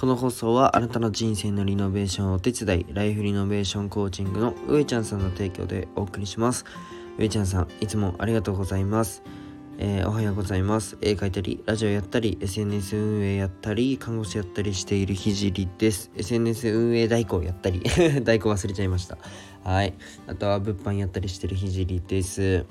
この放送はあなたの人生のリノベーションをお手伝い、ライフリノベーションコーチングの上ちゃんさんの提供でお送りします。上ちゃんさん、いつもありがとうございます。えー、おはようございます。絵描いたり、ラジオやったり、SNS 運営やったり、看護師やったりしているひじりです。SNS 運営代行やったり、代行忘れちゃいました。はい。あとは物販やったりしてるひじりです。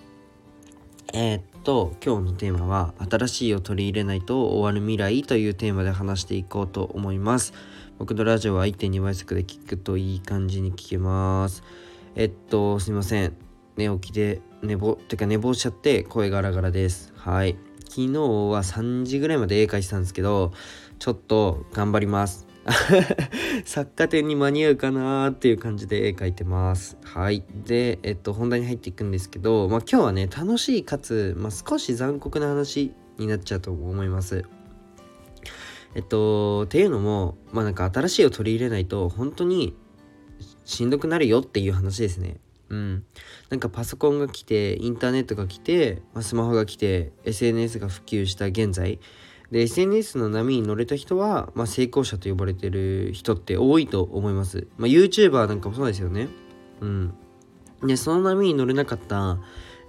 えー、っと今日のテーマは新しいを取り入れないと終わる未来というテーマで話していこうと思います。僕のラジオは1.2倍速で聞くといい感じに聞けます。えっとすいません。寝起きで寝坊てか寝坊しちゃって声ガラガラです。はい。昨日は3時ぐらいまで絵描いてたんですけどちょっと頑張ります。作家展に間に合うかなーっていう感じで絵描いてます。はい。で、えっと、本題に入っていくんですけど、まあ今日はね、楽しいかつ、まあ少し残酷な話になっちゃうと思います。えっと、っていうのも、まあなんか新しいを取り入れないと、本当にしんどくなるよっていう話ですね。うん。なんかパソコンが来て、インターネットが来て、まあ、スマホが来て、SNS が普及した現在、で SNS の波に乗れた人は、まあ、成功者と呼ばれてる人って多いと思います、まあ、YouTuber なんかもそうですよね。うん。でその波に乗れなかった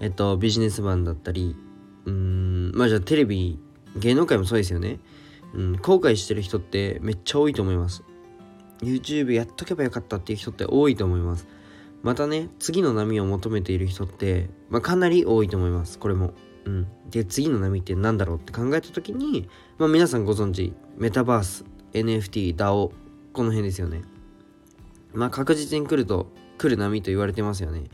えっとビジネスマンだったりうんまあじゃあテレビ芸能界もそうですよね。うん後悔してる人ってめっちゃ多いと思います。YouTube やっとけばよかったっていう人って多いと思います。またね次の波を求めている人って、まあ、かなり多いと思います。これも。うん、で次の波って何だろうって考えた時に、まあ、皆さんご存知メタバース NFT DAO この辺ですよね。まあ確実に来ると来る波と言われてますよね。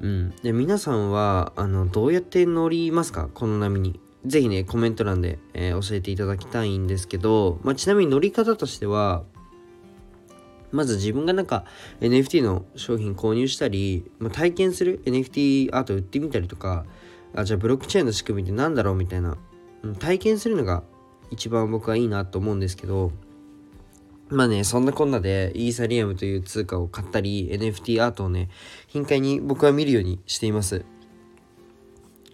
うん。で皆さんはあのどうやって乗りますか？この波に。ぜひねコメント欄で、えー、教えていただきたいんですけど、まあ、ちなみに乗り方としてはまず自分がなんか NFT の商品購入したり、まあ、体験する NFT アート売ってみたりとかあじゃあブロックチェーンの仕組みって何だろうみたいな、うん、体験するのが一番僕はいいなと思うんですけど。まあねそんなこんなでイーサリアムという通貨を買ったり NFT アートをね頻回に僕は見るようにしています。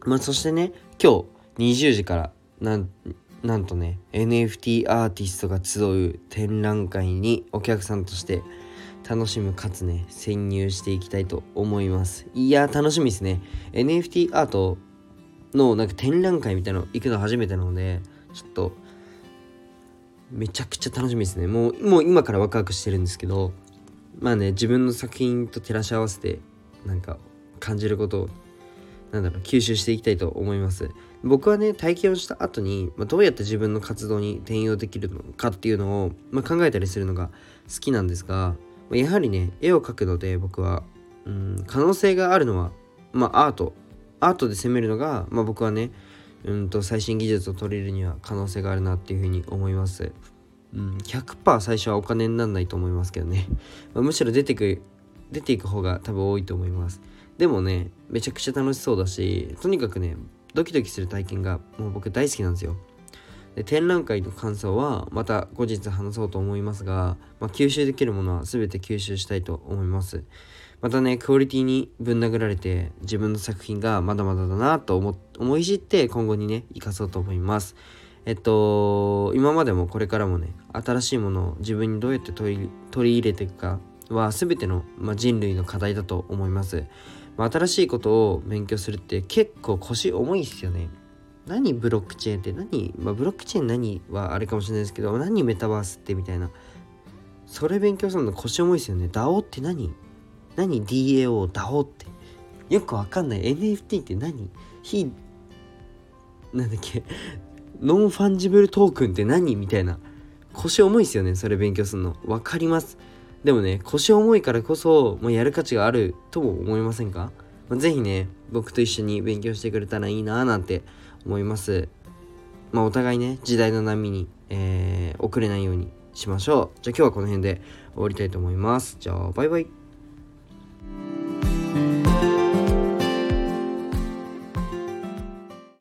まあそしてね今日20時からなんなんとね NFT アーティストが集う展覧会にお客さんとして楽しむかつね潜入していきたいと思います。いや楽しみですね。NFT アートのなんか展覧会みたいなの行くの初めてなのでちょっとめちゃくちゃ楽しみですね。もうもう今からワクワクしてるんですけどまあね自分の作品と照らし合わせてなんか感じることをなんだろう吸収していきたいと思います。僕はね体験をした後に、まあ、どうやって自分の活動に転用できるのかっていうのを、まあ、考えたりするのが好きなんですがまやはりね絵を描くので僕は、うん、可能性があるのはまあアートアートで攻めるのが、まあ、僕はねうんと最新技術を取れるには可能性があるなっていうふうに思います。うん、100%最初はお金にならないと思いますけどね、むしろ出てく出ていく方が多分多いと思います。でもねめちゃくちゃ楽しそうだしとにかくねドキドキする体験がもう僕大好きなんですよ。で展覧会の感想はまた後日話そうと思いますが、まあ、吸収できるものは全て吸収したいと思います。またねクオリティにぶん殴られて自分の作品がまだまだだなと思思い知って今後にね生かそうと思います。えっと今までもこれからもね新しいものを自分にどうやって取り取り入れていくかは全ての、ま、人類の課題だと思います、まあ、新しいことを勉強するって結構腰重いですよね。何ブロックチェーンって何、まあ、ブロックチェーン何はあれかもしれないですけど何メタバースってみたいな。それ勉強するの腰重いですよね。DAO って何何 ?DAO、DAO ってよくわかんない NFT って何？非なんだっけ？ non-fungible token って何？みたいな腰重いですよねそれ勉強するのわかりますでもね腰重いからこそ、まあ、やる価値があるとも思いませんか、まあ、ぜひね僕と一緒に勉強してくれたらいいなーなんて思います。まあ、お互いね、時代の波に、えー、遅れないようにしましょう。じゃあ今日はこの辺で終わりたいと思います。じゃあ、バイバイ。